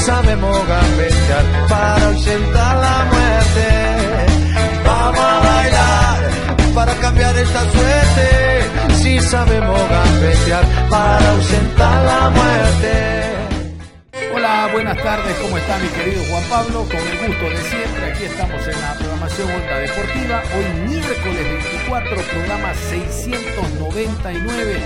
Sabemos gambetear para ausentar la muerte. Vamos a bailar para cambiar esta suerte. Si sabemos gambetear para ausentar la muerte. Hola, buenas tardes, ¿cómo está mi querido Juan Pablo? Con el gusto de siempre, aquí estamos en la programación Onda Deportiva. Hoy miércoles 24, programa 699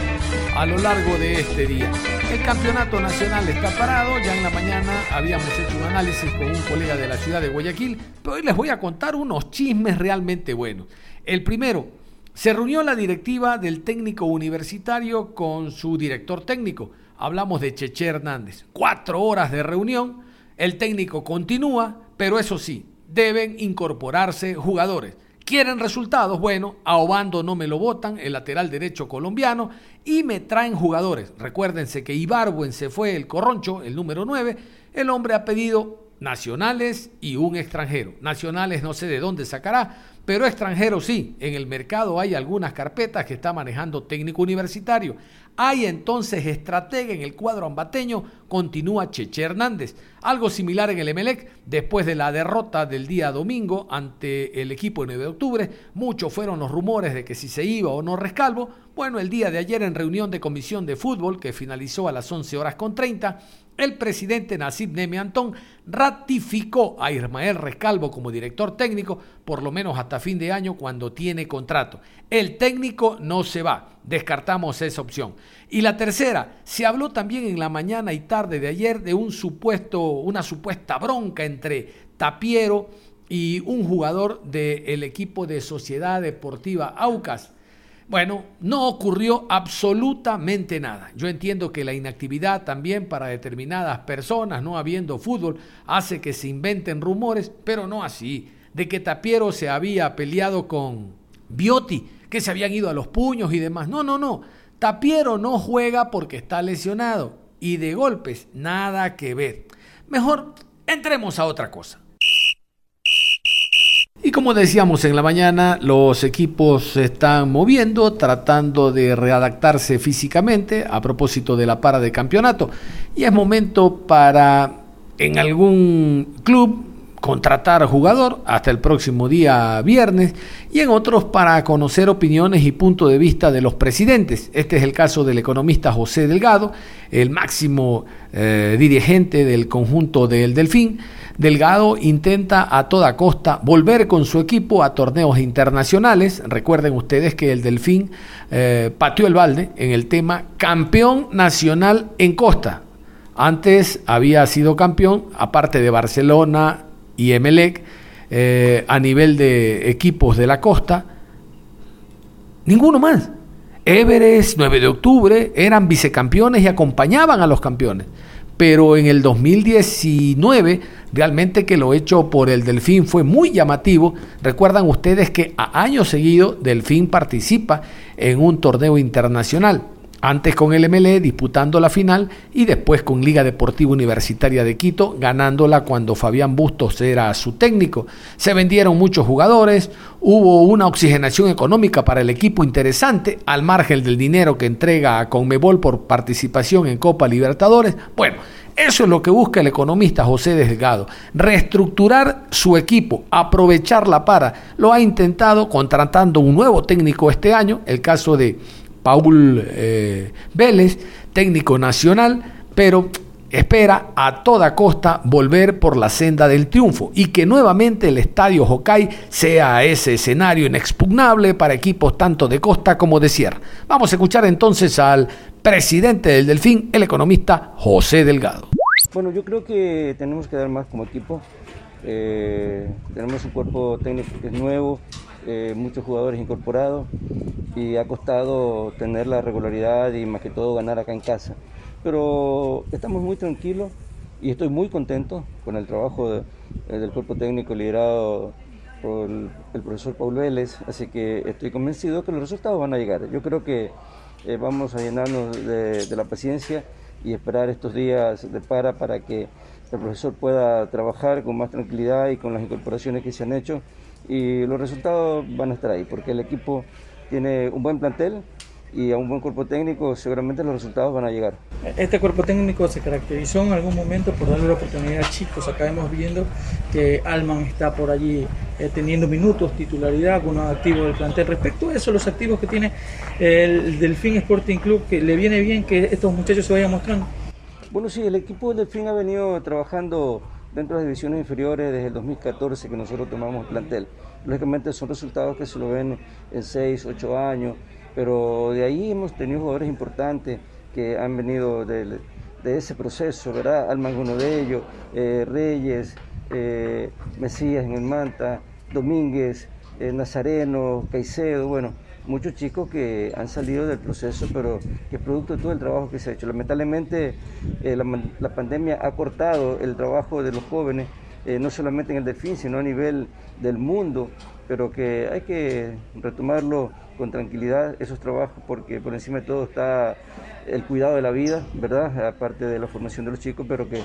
a lo largo de este día. El campeonato nacional está parado, ya en la mañana habíamos hecho un análisis con un colega de la ciudad de Guayaquil, pero hoy les voy a contar unos chismes realmente buenos. El primero, se reunió la directiva del técnico universitario con su director técnico hablamos de Cheche Hernández. Cuatro horas de reunión, el técnico continúa, pero eso sí, deben incorporarse jugadores. ¿Quieren resultados? Bueno, a Obando no me lo votan, el lateral derecho colombiano, y me traen jugadores. Recuérdense que Ibarwen se fue el corroncho, el número 9. El hombre ha pedido nacionales y un extranjero. Nacionales no sé de dónde sacará, pero extranjero sí. En el mercado hay algunas carpetas que está manejando técnico universitario. Hay entonces estratega en el cuadro ambateño, continúa Cheche Hernández. Algo similar en el Emelec, después de la derrota del día domingo ante el equipo de 9 de octubre, muchos fueron los rumores de que si se iba o no Rescalvo. Bueno, el día de ayer en reunión de comisión de fútbol, que finalizó a las 11 horas con 30, el presidente Nasib Neme Antón ratificó a Ismael Rescalvo como director técnico, por lo menos hasta fin de año cuando tiene contrato. El técnico no se va, descartamos esa opción. Y la tercera, se habló también en la mañana y tarde de ayer de un supuesto, una supuesta bronca entre Tapiero y un jugador del equipo de Sociedad Deportiva Aucas. Bueno, no ocurrió absolutamente nada. Yo entiendo que la inactividad también para determinadas personas, no habiendo fútbol, hace que se inventen rumores, pero no así. De que Tapiero se había peleado con Biotti, que se habían ido a los puños y demás. No, no, no. Tapiero no juega porque está lesionado. Y de golpes, nada que ver. Mejor entremos a otra cosa. Como decíamos en la mañana, los equipos se están moviendo, tratando de readaptarse físicamente a propósito de la para de campeonato. Y es momento para en algún club contratar jugador hasta el próximo día viernes y en otros para conocer opiniones y punto de vista de los presidentes. Este es el caso del economista José Delgado, el máximo eh, dirigente del conjunto del Delfín Delgado intenta a toda costa volver con su equipo a torneos internacionales. Recuerden ustedes que el Delfín eh, pateó el balde en el tema campeón nacional en costa. Antes había sido campeón, aparte de Barcelona y Emelec, eh, a nivel de equipos de la costa, ninguno más. Everest, 9 de octubre, eran vicecampeones y acompañaban a los campeones pero en el 2019 realmente que lo hecho por el Delfín fue muy llamativo. Recuerdan ustedes que a año seguido Delfín participa en un torneo internacional. Antes con el MLE disputando la final y después con Liga Deportiva Universitaria de Quito ganándola cuando Fabián Bustos era su técnico. Se vendieron muchos jugadores, hubo una oxigenación económica para el equipo interesante al margen del dinero que entrega a Conmebol por participación en Copa Libertadores. Bueno, eso es lo que busca el economista José Delgado, reestructurar su equipo, aprovechar la para. Lo ha intentado contratando un nuevo técnico este año, el caso de Paul eh, Vélez, técnico nacional, pero espera a toda costa volver por la senda del triunfo y que nuevamente el estadio Hokai sea ese escenario inexpugnable para equipos tanto de costa como de sierra. Vamos a escuchar entonces al presidente del Delfín, el economista José Delgado. Bueno, yo creo que tenemos que dar más como equipo. Eh, tenemos un cuerpo técnico que es nuevo, eh, muchos jugadores incorporados y ha costado tener la regularidad y más que todo ganar acá en casa. Pero estamos muy tranquilos y estoy muy contento con el trabajo del cuerpo técnico liderado por el, profesor Paul Vélez, así que estoy convencido que los resultados van a llegar. Yo creo que eh, vamos a llenarnos de la paciencia y esperar estos días de para para que el profesor pueda trabajar con más tranquilidad y con las incorporaciones que se han hecho y los resultados van a estar ahí porque el equipo tiene un buen plantel y a un buen cuerpo técnico seguramente los resultados van a llegar. Este cuerpo técnico se caracterizó en algún momento por darle la oportunidad a chicos. Acá hemos viendo que Alman está por allí eh, teniendo minutos, titularidad, algunos activos del plantel. Respecto a eso, los activos que tiene el Delfín Sporting Club, que le viene bien que estos muchachos se vayan mostrando. Bueno, sí, el equipo del Delfín ha venido trabajando dentro de las divisiones inferiores desde el 2014 que nosotros tomamos el plantel. Lógicamente son resultados que se lo ven en 6, 8 años, pero de ahí hemos tenido jugadores importantes que han venido de, ese proceso, ¿verdad? Alman uno de ellos, eh, Reyes, eh, Mesías en el Manta, Domínguez, eh, Nazareno, Caicedo, bueno, muchos chicos que han salido del proceso, pero que es producto de todo el trabajo que se ha hecho. Lamentablemente la, la, pandemia ha cortado el trabajo de los jóvenes, no solamente en el Delfín, sino a nivel del mundo, pero que hay que retomarlo con tranquilidad esos trabajos porque por encima de todo está el cuidado de la vida, ¿verdad? Aparte de la formación de los chicos, pero que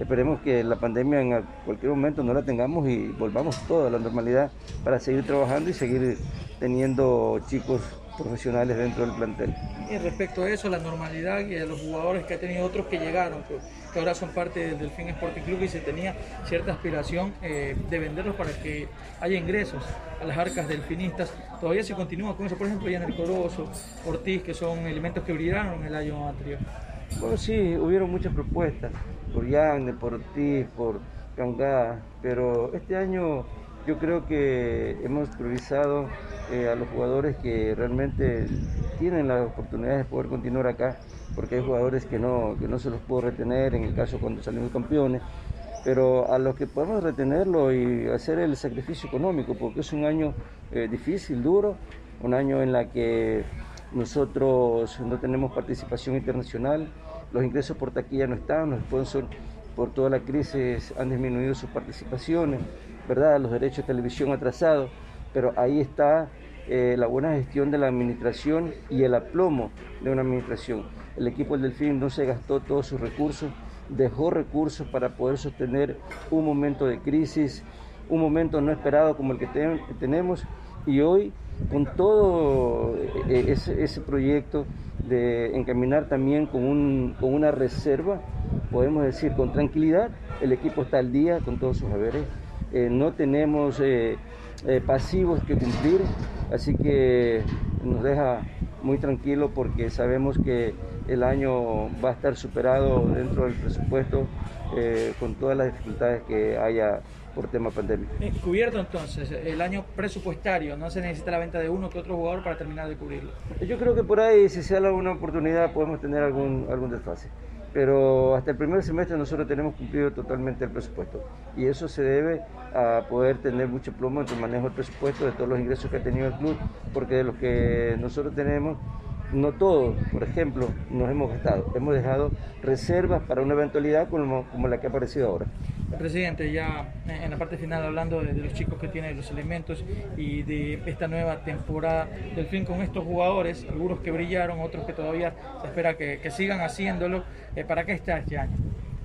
esperemos que la pandemia en cualquier momento no la tengamos y volvamos todo a la normalidad para seguir trabajando y seguir teniendo chicos profesionales dentro del plantel. Y respecto a eso, la normalidad y a los jugadores que ha tenido otros que llegaron, pues, que ahora son parte del Delfín Sporting Club y se tenía cierta aspiración eh, de venderlos para que haya ingresos a las arcas delfinistas. Todavía se continúa con eso, por ejemplo, ya en el Corozo, Ortiz, que son elementos que brillaron el año anterior. Bueno, sí, hubieron muchas propuestas, por Yande, por Ortiz, por Cangá, pero este año yo creo que hemos priorizado eh, a los jugadores que realmente tienen la oportunidad de poder continuar acá, porque hay jugadores que no, que no se los puedo retener, en el caso cuando salimos campeones, pero a los que podemos retenerlo y hacer el sacrificio económico, porque es un año eh, difícil, duro, un año en la que nosotros no tenemos participación internacional, los ingresos por taquilla no están, los sponsors por toda la crisis han disminuido sus participaciones, ¿verdad? Los derechos de televisión atrasados, pero ahí está eh, la buena gestión de la administración y el aplomo de una administración. El equipo del Delfín no se gastó todos sus recursos, dejó recursos para poder sostener un momento de crisis, un momento no esperado como el que, tenemos y hoy con todo eh, ese, proyecto de encaminar también con, una reserva, podemos decir con tranquilidad, el equipo está al día con todos sus haberes, eh, no tenemos pasivos que cumplir, Así que nos deja muy tranquilo porque sabemos que el año va a estar superado dentro del presupuesto eh, con todas las dificultades que haya por tema pandémico. Cubierto entonces el año presupuestario, no se necesita la venta de uno que otro jugador para terminar de cubrirlo. Yo creo que por ahí, si se da alguna oportunidad, podemos tener algún, algún desfase pero hasta el primer semestre nosotros tenemos cumplido totalmente el presupuesto y eso se debe a poder tener mucho plomo en el manejo del presupuesto de todos los ingresos que ha tenido el club, porque de los que nosotros tenemos, no todos, por ejemplo, nos hemos gastado, hemos dejado reservas para una eventualidad como, como la que ha aparecido ahora. Presidente, ya en la parte final hablando de, los chicos que tienen los elementos y de esta nueva temporada del fin con estos jugadores, algunos que brillaron, otros que todavía se espera que, sigan haciéndolo, eh, ¿para qué está este año?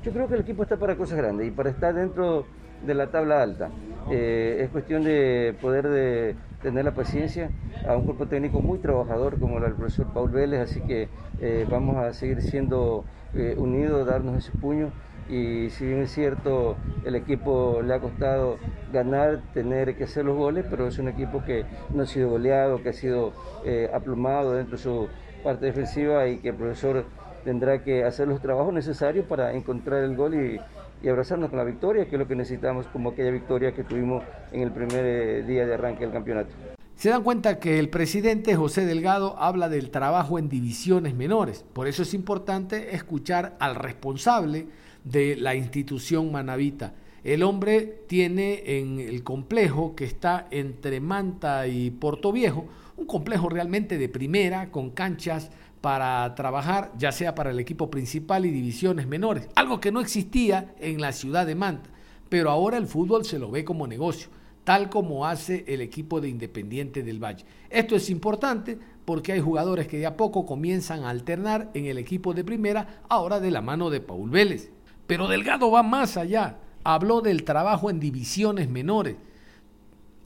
Yo creo que el equipo está para cosas grandes y para estar dentro de la tabla alta. Eh, es cuestión de poder de tener la paciencia a un cuerpo técnico muy trabajador como el profesor Paul Vélez, así que eh, vamos a seguir siendo unidos, darnos ese puño y si bien es cierto, el equipo le ha costado ganar, tener que hacer los goles, pero es un equipo que no ha sido goleado, que ha sido eh, aplumado dentro de su parte defensiva y que el profesor tendrá que hacer los trabajos necesarios para encontrar el gol y, abrazarnos con la victoria, que es lo que necesitamos como aquella victoria que tuvimos en el primer eh, día de arranque del campeonato. Se dan cuenta que el presidente José Delgado habla del trabajo en divisiones menores. Por eso es importante escuchar al responsable de la institución manavita. el hombre tiene en el complejo que está entre Manta y Puerto Viejo, un complejo realmente de primera, con canchas para trabajar, ya sea para el equipo principal y divisiones menores, algo que no existía en la ciudad de Manta, pero ahora el fútbol se lo ve como negocio, tal como hace el equipo de Independiente del Valle. Esto es importante porque hay jugadores que de a poco comienzan a alternar en el equipo de primera, ahora de la mano de Paul Vélez. Pero Delgado va más allá, habló del trabajo en divisiones menores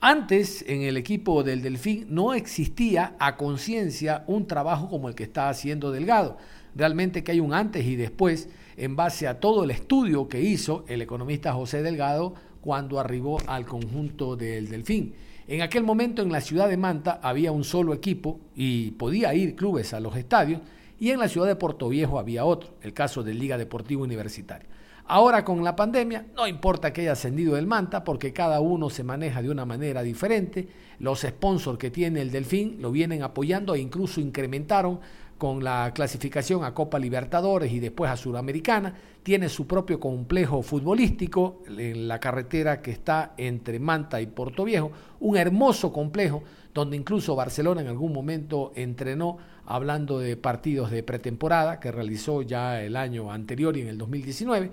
antes, en el equipo del Delfín, no existía a conciencia un trabajo como el que está haciendo Delgado. Realmente que hay un antes y después en base a todo el estudio que hizo el economista José Delgado cuando arribó al conjunto del Delfín. En aquel momento en la ciudad de Manta había un solo equipo y podía ir clubes a los estadios y en la ciudad de Puerto Viejo había otro, el caso de Liga Deportiva Universitaria. Ahora con la pandemia, no importa que haya ascendido el Manta, porque cada uno se maneja de una manera diferente. Los sponsors que tiene el Delfín lo vienen apoyando e incluso incrementaron con la clasificación a Copa Libertadores y después a Sudamericana. Tiene su propio complejo futbolístico en la carretera que está entre Manta y Puerto Viejo. Un hermoso complejo donde incluso Barcelona en algún momento entrenó hablando de partidos de pretemporada que realizó ya el año anterior y en el 2019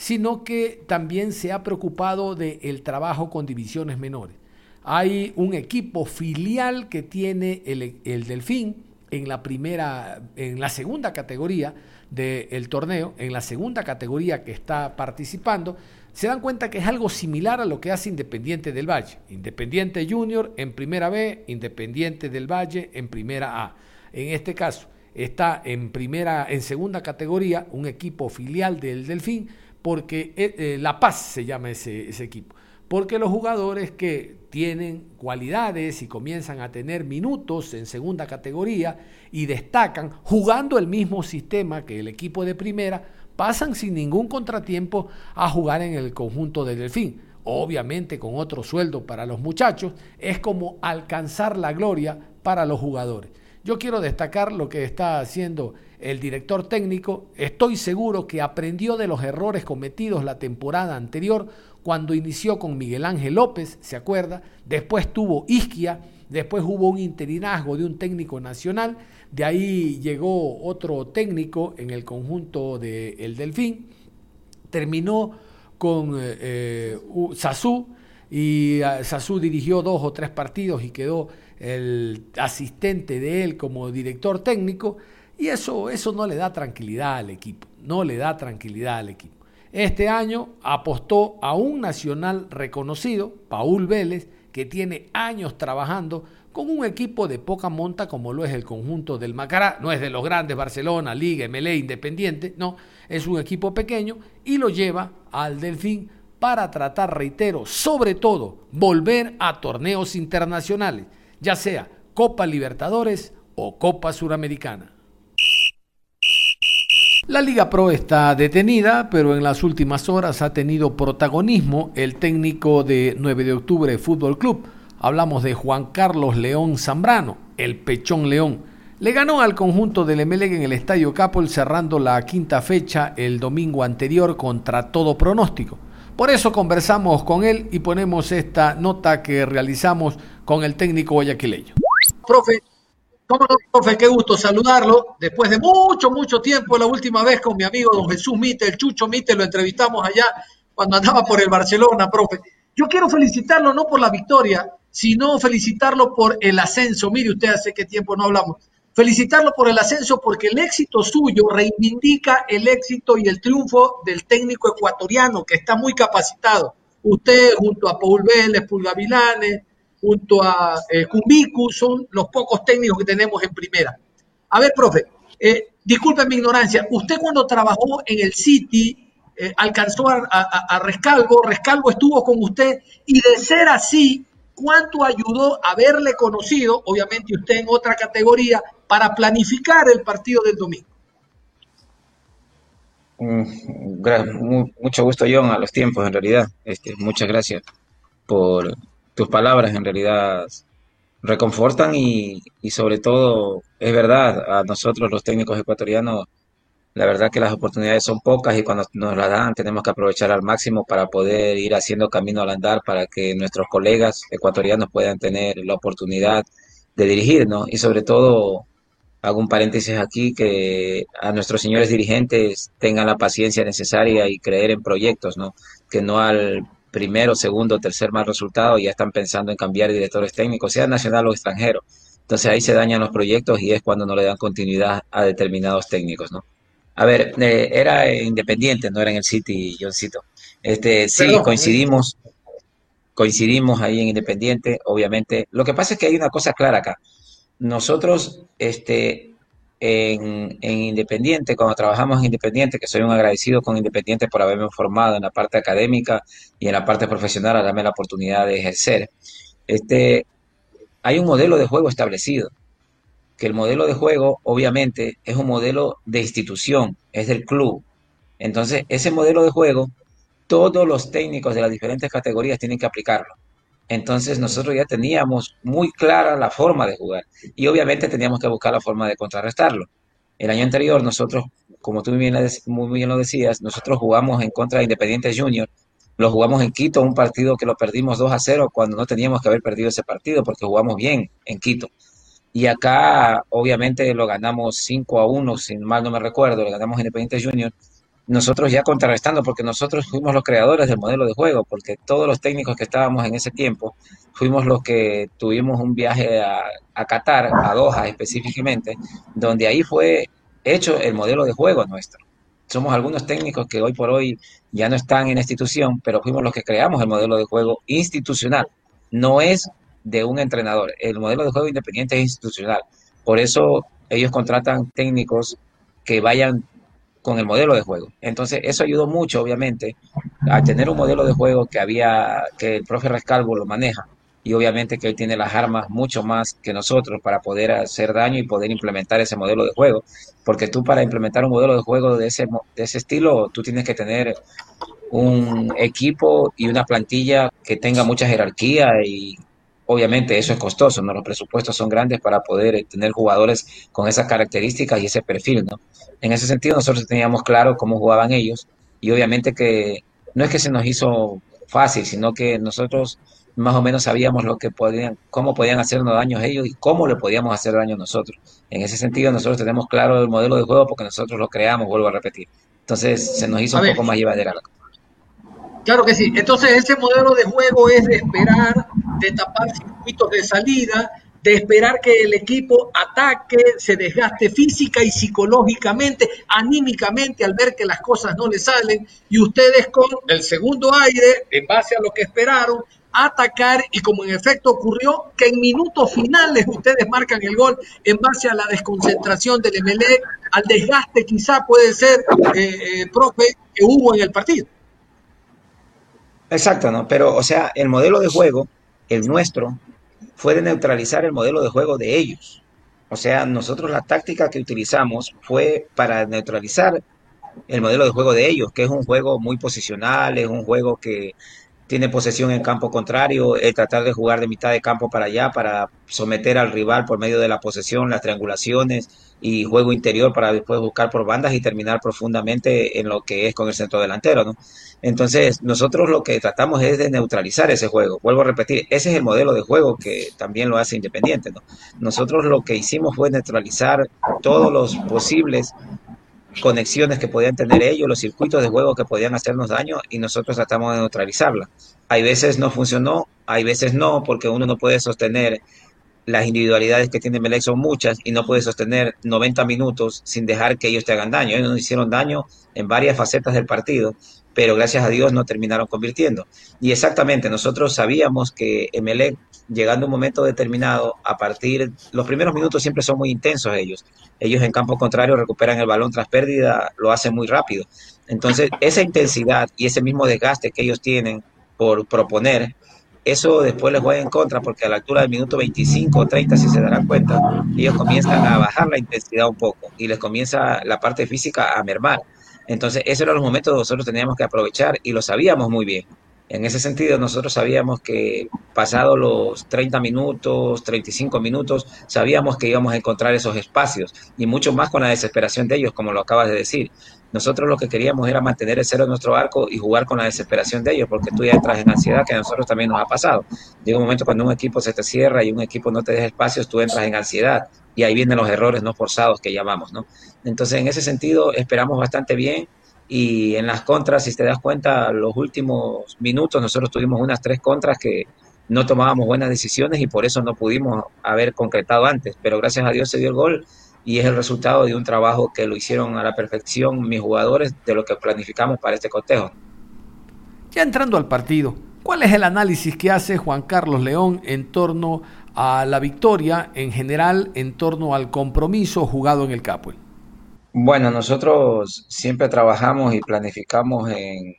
sino que también se ha preocupado del trabajo con divisiones menores. Hay un equipo filial que tiene el, Delfín en la primera, en la segunda categoría del torneo, en la segunda categoría que está participando, se dan cuenta que es algo similar a lo que hace Independiente del Valle. Independiente Junior en primera B, Independiente del Valle en primera A. En este caso, está en primera, en segunda categoría, un equipo filial del Delfín, porque eh, eh, La Paz se llama ese, ese equipo, porque los jugadores que tienen cualidades y comienzan a tener minutos en segunda categoría y destacan jugando el mismo sistema que el equipo de primera, pasan sin ningún contratiempo a jugar en el conjunto del Delfín. Obviamente con otro sueldo para los muchachos, es como alcanzar la gloria para los jugadores. Yo quiero destacar lo que está haciendo el director técnico. Estoy seguro que aprendió de los errores cometidos la temporada anterior cuando inició con Miguel Ángel López, ¿se acuerda? Después tuvo Isquia, después hubo un interinazgo de un técnico nacional, de ahí llegó otro técnico en el conjunto del Delfín, terminó con eh, eh Sasú y uh, Sasú dirigió dos o tres partidos y quedó el asistente de él como director técnico, y eso, eso no le da tranquilidad al equipo, no le da tranquilidad al equipo. Este año apostó a un nacional reconocido, Paul Vélez, que tiene años trabajando con un equipo de poca monta como lo es el conjunto del Macará, no es de los grandes Barcelona, Liga, MLE, Independiente, no, es un equipo pequeño y lo lleva al Delfín para tratar, reitero, sobre todo volver a torneos internacionales ya sea Copa Libertadores o Copa Suramericana. La Liga Pro está detenida, pero en las últimas horas ha tenido protagonismo el técnico de 9 de octubre Fútbol Club. Hablamos de Juan Carlos León Zambrano, el Pechón León. Le ganó al conjunto del Emelec en el Estadio Capol cerrando la quinta fecha el domingo anterior contra todo pronóstico. Por eso conversamos con él y ponemos esta nota que realizamos con el técnico guayaquileño. Profe, ¿cómo no, profe? Qué gusto saludarlo. Después de mucho, mucho tiempo, la última vez con mi amigo don Jesús Mite, el Chucho Mite, lo entrevistamos allá cuando andaba por el Barcelona, profe. Yo quiero felicitarlo no por la victoria, sino felicitarlo por el ascenso. Mire usted, hace qué tiempo no hablamos felicitarlo por el ascenso porque el éxito suyo reivindica el éxito y el triunfo del técnico ecuatoriano que está muy capacitado. Usted junto a Paul Vélez, Pulgavilanes, junto a eh, son los pocos técnicos que tenemos en primera. A ver, profe, eh, disculpe mi ignorancia, usted cuando trabajó en el City eh, alcanzó a, a Rescalvo, Rescalvo estuvo con usted y de ser así, ¿cuánto ayudó haberle conocido, obviamente usted en otra categoría, para planificar el partido del domingo? Mm, mucho gusto, John, a los tiempos, en realidad. Este, muchas gracias por tus palabras, en realidad reconfortan y, y, sobre todo, es verdad, a nosotros los técnicos ecuatorianos La verdad que las oportunidades son pocas y cuando nos las dan tenemos que aprovechar al máximo para poder ir haciendo camino al andar para que nuestros colegas ecuatorianos puedan tener la oportunidad de dirigirnos y sobre todo hago un paréntesis aquí que a nuestros señores dirigentes tengan la paciencia necesaria y creer en proyectos, ¿no? Que no al primero, segundo, tercer mal resultado ya están pensando en cambiar directores técnicos, sea nacional o extranjero. Entonces ahí se dañan los proyectos y es cuando no le dan continuidad a determinados técnicos, ¿no? A ver, eh, era independiente, no era en el City, Johncito. Este, sí, coincidimos, coincidimos ahí en Independiente, obviamente. Lo que pasa es que hay una cosa clara acá. Nosotros, este, en, en, Independiente, cuando trabajamos en Independiente, que soy un agradecido con Independiente por haberme formado en la parte académica y en la parte profesional, a darme la oportunidad de ejercer. Este, hay un modelo de juego establecido que el modelo de juego obviamente es un modelo de institución, es del club. Entonces, ese modelo de juego, todos los técnicos de las diferentes categorías tienen que aplicarlo. Entonces, nosotros ya teníamos muy clara la forma de jugar y obviamente teníamos que buscar la forma de contrarrestarlo. El año anterior, nosotros, como tú muy bien, lo decías, nosotros jugamos en contra de Independiente Junior, lo jugamos en Quito, un partido que lo perdimos 2 a 0 cuando no teníamos que haber perdido ese partido porque jugamos bien en Quito. Y acá, obviamente, lo ganamos 5 a 1, si mal no me recuerdo, lo ganamos Independiente Junior. Nosotros ya contrarrestando, porque nosotros fuimos los creadores del modelo de juego, porque todos los técnicos que estábamos en ese tiempo fuimos los que tuvimos un viaje a, a Qatar, a Doha específicamente, donde ahí fue hecho el modelo de juego nuestro. Somos algunos técnicos que hoy por hoy ya no están en institución, pero fuimos los que creamos el modelo de juego institucional. No es de un entrenador. El modelo de juego independiente es institucional. Por eso ellos contratan técnicos que vayan con el modelo de juego. Entonces, eso ayudó mucho, obviamente, a tener un modelo de juego que había, que el profe Rescalvo lo maneja. Y obviamente que hoy tiene las armas mucho más que nosotros para poder hacer daño y poder implementar ese modelo de juego. Porque tú para implementar un modelo de juego de ese, de ese estilo, tú tienes que tener un equipo y una plantilla que tenga mucha jerarquía y Obviamente eso es costoso, ¿no? Los presupuestos son grandes para poder eh, tener jugadores con esas características y ese perfil, ¿no? En ese sentido nosotros teníamos claro cómo jugaban ellos y obviamente que no es que se nos hizo fácil, sino que nosotros más o menos sabíamos lo que podían, cómo podían hacernos daño ellos y cómo le podíamos hacer daño a nosotros. En ese sentido nosotros tenemos claro el modelo de juego porque nosotros lo creamos, vuelvo a repetir. Entonces se nos hizo un poco más llevadera la Claro que sí. Entonces ese modelo de juego es de esperar, de tapar circuitos de salida, de esperar que el equipo ataque, se desgaste física y psicológicamente, anímicamente al ver que las cosas no le salen y ustedes con el segundo aire, en base a lo que esperaron, atacar y como en efecto ocurrió, que en minutos finales ustedes marcan el gol en base a la desconcentración del MLE, al desgaste quizá puede ser, eh, eh, profe, que hubo en el partido. Exacto, ¿no? Pero, o sea, el modelo de juego, el nuestro, fue de neutralizar el modelo de juego de ellos. O sea, nosotros la táctica que utilizamos fue para neutralizar el modelo de juego de ellos, que es un juego muy posicional, es un juego que tiene posesión en campo contrario, es tratar de jugar de mitad de campo para allá para someter al rival por medio de la posesión, las triangulaciones y juego interior para después buscar por bandas y terminar profundamente en lo que es con el centro delantero, ¿no? Entonces, nosotros lo que tratamos es de neutralizar ese juego. Vuelvo a repetir, ese es el modelo de juego que también lo hace Independiente, ¿no? Nosotros lo que hicimos fue neutralizar todos los posibles conexiones que podían tener ellos, los circuitos de juego que podían hacernos daño y nosotros tratamos de neutralizarla. Hay veces no funcionó, hay veces no, porque uno no puede sostener las individualidades que tiene Melec son muchas y no puede sostener 90 minutos sin dejar que ellos te hagan daño. Ellos nos hicieron daño en varias facetas del partido, pero gracias a Dios no terminaron convirtiendo. Y exactamente, nosotros sabíamos que Emelec, llegando un momento determinado, a partir, los primeros minutos siempre son muy intensos ellos. Ellos en campo contrario recuperan el balón tras pérdida, lo hacen muy rápido. Entonces, esa intensidad y ese mismo desgaste que ellos tienen por proponer, eso después les juega en contra porque a la altura del minuto 25 o 30, si se darán cuenta, ellos comienzan a bajar la intensidad un poco y les comienza la parte física a mermar. Entonces, esos eran los momentos que nosotros teníamos que aprovechar y lo sabíamos muy bien. En ese sentido, nosotros sabíamos que pasado los 30 minutos, 35 minutos, sabíamos que íbamos a encontrar esos espacios y mucho más con la desesperación de ellos, como lo acabas de decir. Nosotros lo que queríamos era mantener el cero en nuestro arco y jugar con la desesperación de ellos, porque tú ya entras en ansiedad, que a nosotros también nos ha pasado. Llega un momento cuando un equipo se te cierra y un equipo no te deja espacios, tú entras en ansiedad y ahí vienen los errores no forzados que llamamos, ¿no? Entonces, en ese sentido, esperamos bastante bien y en las contras, si te das cuenta, los últimos minutos nosotros tuvimos unas tres contras que no tomábamos buenas decisiones y por eso no pudimos haber concretado antes, pero gracias a Dios se dio el gol y es el resultado de un trabajo que lo hicieron a la perfección mis jugadores de lo que planificamos para este cotejo. Ya entrando al partido, ¿cuál es el análisis que hace Juan Carlos León en torno a la victoria, en general en torno al compromiso jugado en el Capue? Bueno, nosotros siempre trabajamos y planificamos en,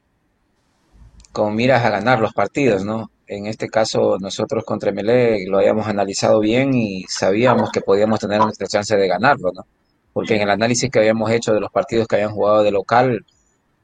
con miras a ganar los partidos, ¿no? En este caso, nosotros contra Melé lo habíamos analizado bien y sabíamos que podíamos tener nuestra chance de ganarlo, ¿no? Porque en el análisis que habíamos hecho de los partidos que habían jugado de local,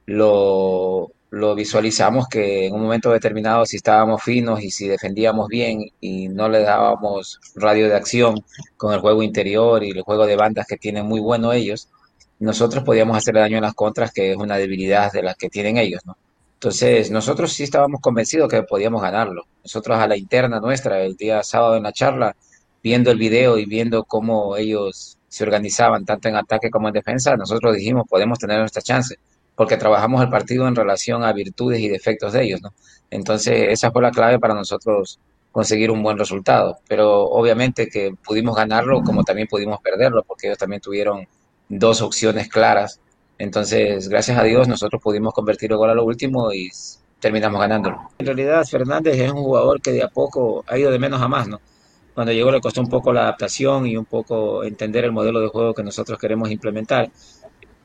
lo, lo visualizamos que en un momento determinado, si estábamos finos y si defendíamos bien y no le dábamos radio de acción con el juego interior y el juego de bandas que tienen muy bueno ellos, nosotros podíamos hacerle daño en las contras, que es una debilidad de las que tienen ellos, ¿no? Entonces, nosotros sí estábamos convencidos que podíamos ganarlo. Nosotros a la interna nuestra, el día sábado en la charla, viendo el video y viendo cómo ellos se organizaban tanto en ataque como en defensa, nosotros dijimos, podemos tener nuestra chance, porque trabajamos el partido en relación a virtudes y defectos de ellos, ¿no? Entonces, esa fue la clave para nosotros conseguir un buen resultado. Pero obviamente que pudimos ganarlo como también pudimos perderlo, porque ellos también tuvieron dos opciones claras entonces, gracias a Dios, nosotros pudimos convertir el gol a lo último y terminamos ganándolo. En realidad, Fernández es un jugador que de a poco ha ido de menos a más, ¿no? Cuando llegó le costó un poco la adaptación y un poco entender el modelo de juego que nosotros queremos implementar,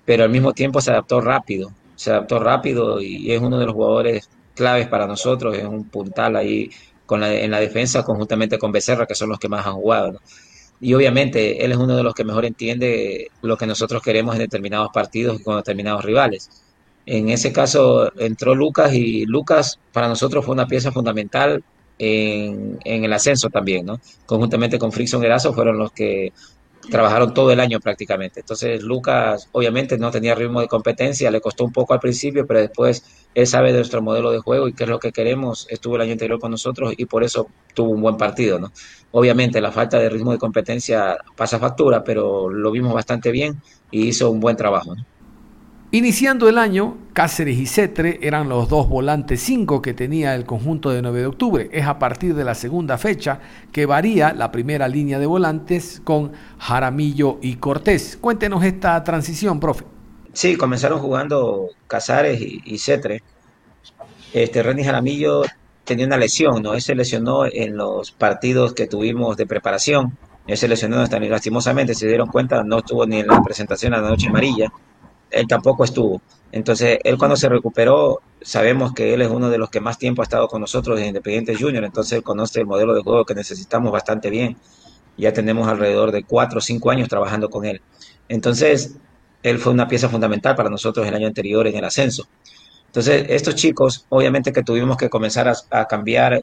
pero al mismo tiempo se adaptó rápido, se adaptó rápido y es uno de los jugadores claves para nosotros, es un puntal ahí con en la defensa conjuntamente con Becerra, que son los que más han jugado. ¿no? Y obviamente él es uno de los que mejor entiende lo que nosotros queremos en determinados partidos y con determinados rivales. En ese caso entró Lucas y Lucas para nosotros fue una pieza fundamental en, en el ascenso también, ¿no? Conjuntamente con Frickson Erazo fueron los que trabajaron todo el año prácticamente. Entonces Lucas obviamente no tenía ritmo de competencia, le costó un poco al principio, pero después él sabe de nuestro modelo de juego y qué es lo que queremos. Estuvo el año anterior con nosotros y por eso tuvo un buen partido. ¿no? Obviamente la falta de ritmo de competencia pasa factura, pero lo vimos bastante bien y hizo un buen trabajo. ¿no? Iniciando el año, Cáceres y Cetre eran los dos volantes 5 que tenía el conjunto de 9 de octubre. Es a partir de la segunda fecha que varía la primera línea de volantes con Jaramillo y Cortés. Cuéntenos esta transición, profe. Sí, comenzaron jugando Casares y, Cetre. Este, René Jaramillo tenía una lesión, ¿no? Él se lesionó en los partidos que tuvimos de preparación. Él se lesionó lastimosamente, se dieron cuenta, no estuvo ni en la presentación a la Noche Amarilla él tampoco estuvo. Entonces, él cuando se recuperó, sabemos que él es uno de los que más tiempo ha estado con nosotros en Independiente Junior, entonces él conoce el modelo de juego que necesitamos bastante bien. Ya tenemos alrededor de cuatro o cinco años trabajando con él. Entonces, él fue una pieza fundamental para nosotros el año anterior en el ascenso. Entonces, estos chicos, obviamente que tuvimos que comenzar a, a cambiar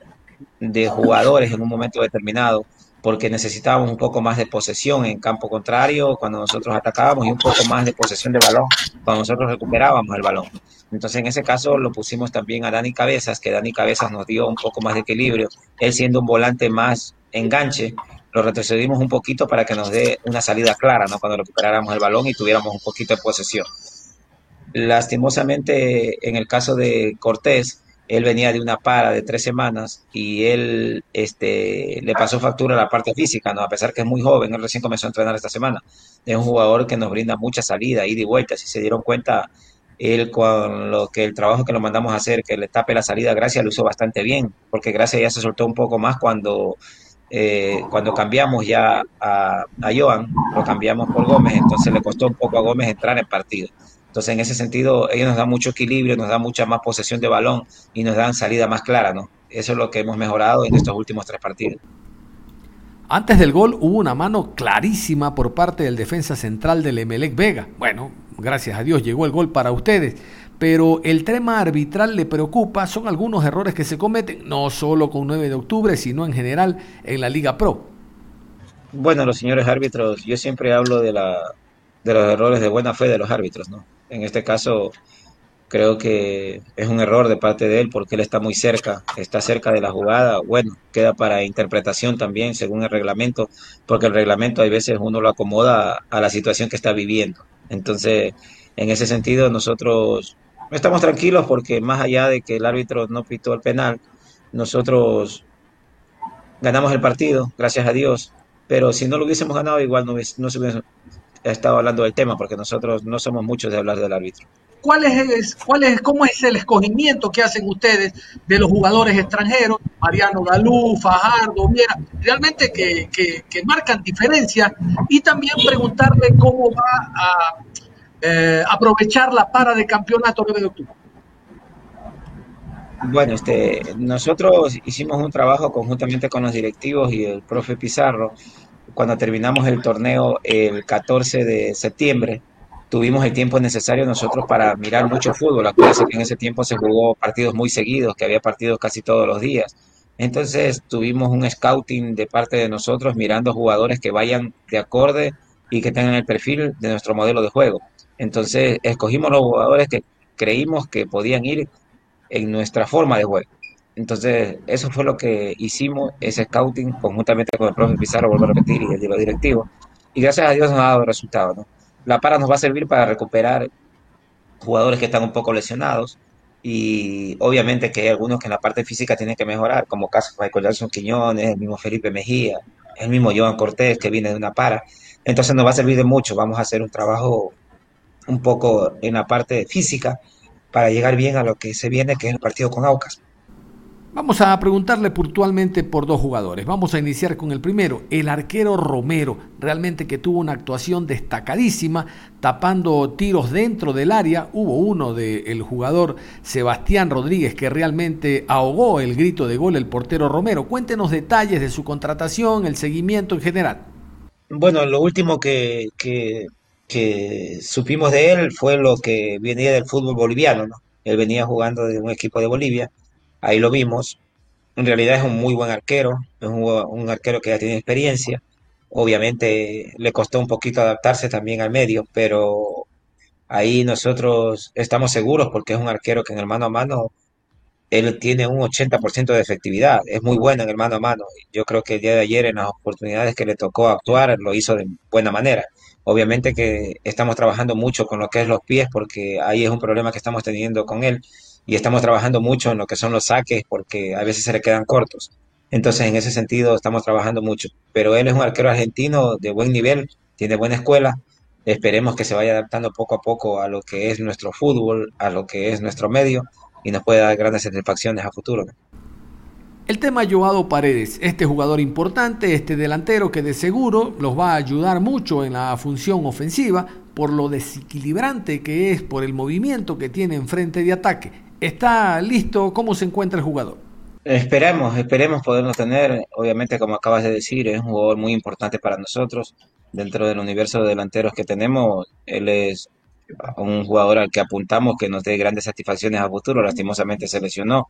de jugadores en un momento determinado porque necesitábamos un poco más de posesión en campo contrario cuando nosotros atacábamos y un poco más de posesión de balón cuando nosotros recuperábamos el balón. Entonces en ese caso lo pusimos también a Dani Cabezas, que Dani Cabezas nos dio un poco más de equilibrio. Él siendo un volante más enganche, lo retrocedimos un poquito para que nos dé una salida clara, ¿no? Cuando recuperáramos el balón y tuviéramos un poquito de posesión. Lastimosamente, en el caso de Cortés, él venía de una para de tres semanas y él este, le pasó factura a la parte física, ¿no? A pesar que es muy joven, él recién comenzó a entrenar esta semana. Es un jugador que nos brinda mucha salida, ida y vuelta. Si se dieron cuenta, él con lo que el trabajo que lo mandamos a hacer, que le tape la salida, Gracia lo hizo bastante bien, porque Gracia ya se soltó un poco más cuando, eh, cuando cambiamos ya a, a Joan, lo cambiamos por Gómez, entonces le costó un poco a Gómez entrar en partido. Entonces, en ese sentido, ellos nos dan mucho equilibrio, nos dan mucha más posesión de balón y nos dan salida más clara, ¿no? Eso es lo que hemos mejorado en estos últimos tres partidos. Antes del gol hubo una mano clarísima por parte del defensa central del Emelec Vega. Bueno, gracias a Dios llegó el gol para ustedes. pero el tema arbitral le preocupa, son algunos errores que se cometen, no solo con 9 de octubre, sino en general en la Liga Pro. Bueno, los señores árbitros, yo siempre hablo de, la, de los errores de buena fe de los árbitros, ¿no? En este caso, creo que es un error de parte de él porque él está muy cerca, está cerca de la jugada. Bueno, queda para interpretación también según el reglamento, porque el reglamento hay veces uno lo acomoda a la situación que está viviendo. Entonces, en ese sentido, nosotros estamos tranquilos porque más allá de que el árbitro no pitó el penal, nosotros ganamos el partido, gracias a Dios. Pero si no lo hubiésemos ganado, igual no, no se hubiese estado hablando del tema, porque nosotros no somos muchos de hablar del árbitro. ¿Cuál es, cuál es, ¿Cómo es el escogimiento que hacen ustedes de los jugadores extranjeros? Mariano Galú, Fajardo, Viera, realmente que, que, que marcan diferencia. Y también preguntarle cómo va a eh, aprovechar la para de campeonato 9 de octubre. Bueno, este, nosotros hicimos un trabajo conjuntamente con los directivos y el profe Pizarro. Cuando terminamos el torneo el 14 de septiembre, tuvimos el tiempo necesario nosotros para mirar mucho fútbol. Acuérdense que en ese tiempo se jugó partidos muy seguidos, que había partidos casi todos los días. Entonces tuvimos un scouting de parte de nosotros mirando jugadores que vayan de acorde y que tengan el perfil de nuestro modelo de juego. Entonces escogimos los jugadores que creímos que podían ir en nuestra forma de juego. Entonces, eso fue lo que hicimos, ese scouting, conjuntamente con el profe Pizarro, vuelvo a repetir, y el de los directivos. Y gracias a Dios nos ha dado resultados. ¿no? La para nos va a servir para recuperar jugadores que están un poco lesionados y obviamente que hay algunos que en la parte física tienen que mejorar, como caso de Michael Jackson Quiñones, el mismo Felipe Mejía, el mismo Joan Cortés que viene de una para. Entonces nos va a servir de mucho, vamos a hacer un trabajo un poco en la parte física para llegar bien a lo que se viene, que es el partido con Aucas. Vamos a preguntarle puntualmente por dos jugadores. Vamos a iniciar con el primero, el arquero Romero, realmente que tuvo una actuación destacadísima, tapando tiros dentro del área. Hubo uno del jugador Sebastián Rodríguez que realmente ahogó el grito de gol el portero Romero. Cuéntenos detalles de su contratación, el seguimiento en general. Bueno, lo último que, que, que supimos de él fue lo que venía del fútbol boliviano, ¿no? Él venía jugando de un equipo de Bolivia ahí lo vimos. En realidad es un muy buen arquero, es un, arquero que ya tiene experiencia. Obviamente le costó un poquito adaptarse también al medio, pero ahí nosotros estamos seguros porque es un arquero que en el mano a mano él tiene un 80% de efectividad, es muy bueno en el mano a mano. Yo creo que el día de ayer en las oportunidades que le tocó actuar lo hizo de buena manera. Obviamente que estamos trabajando mucho con lo que es los pies porque ahí es un problema que estamos teniendo con él y estamos trabajando mucho en lo que son los saques porque a veces se le quedan cortos. Entonces, en ese sentido, estamos trabajando mucho. Pero él es un arquero argentino de buen nivel, tiene buena escuela. Esperemos que se vaya adaptando poco a poco a lo que es nuestro fútbol, a lo que es nuestro medio y nos puede dar grandes satisfacciones a futuro. El tema Joado Paredes, este jugador importante, este delantero que de seguro los va a ayudar mucho en la función ofensiva por lo desequilibrante que es, por el movimiento que tiene en frente de ataque. ¿Está listo? ¿Cómo se encuentra el jugador? Esperemos, esperemos poderlo tener. Obviamente, como acabas de decir, es un jugador muy importante para nosotros. Dentro del universo de delanteros que tenemos, él es un jugador al que apuntamos que nos dé grandes satisfacciones a futuro. Lastimosamente se lesionó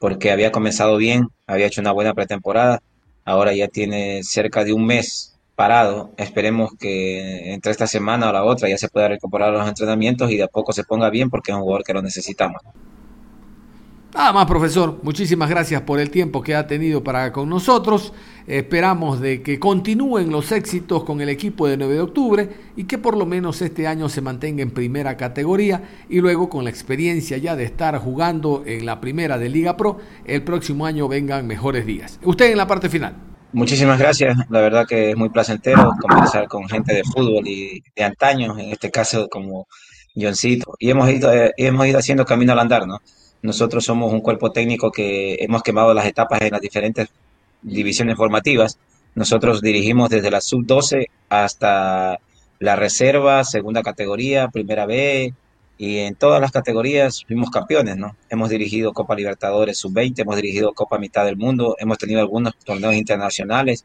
porque había comenzado bien, había hecho una buena pretemporada. Ahora ya tiene cerca de un mes parado. Esperemos que entre esta semana o la otra ya se pueda recuperar los entrenamientos y de a poco se ponga bien porque es un jugador que lo necesitamos. Nada más, profesor. Muchísimas gracias por el tiempo que ha tenido para con nosotros. Esperamos de que continúen los éxitos con el equipo de 9 de octubre y que por lo menos este año se mantenga en primera categoría y luego con la experiencia ya de estar jugando en la primera de Liga Pro, el próximo año vengan mejores días. Usted en la parte final. Muchísimas gracias. La verdad que es muy placentero conversar con gente de fútbol y de antaño, en este caso como Johncito. Y hemos ido, eh, hemos ido haciendo camino al andar, ¿no? Nosotros somos un cuerpo técnico que hemos quemado las etapas en las diferentes divisiones formativas. Nosotros dirigimos desde la sub-12 hasta la reserva, segunda categoría, primera B, y en todas las categorías fuimos campeones, ¿no? Hemos dirigido Copa Libertadores sub-20, hemos dirigido Copa Mitad del Mundo, hemos tenido algunos torneos internacionales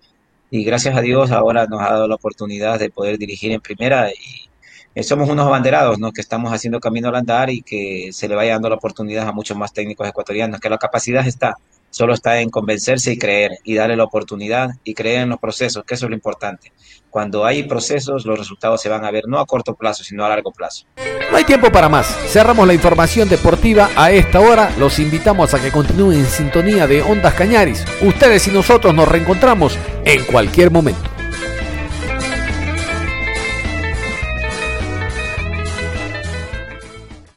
y gracias a Dios ahora nos ha dado la oportunidad de poder dirigir en primera y eh, somos unos abanderados, ¿no? Que estamos haciendo camino al andar y que se le vaya dando la oportunidad a muchos más técnicos ecuatorianos, que la capacidad está, solo está en convencerse y creer y darle la oportunidad y creer en los procesos, que eso es lo importante. Cuando hay procesos, los resultados se van a ver no a corto plazo, sino a largo plazo. No hay tiempo para más. Cerramos la información deportiva a esta hora. Los invitamos a que continúen en sintonía de Ondas Cañaris. Ustedes y nosotros nos reencontramos en cualquier momento.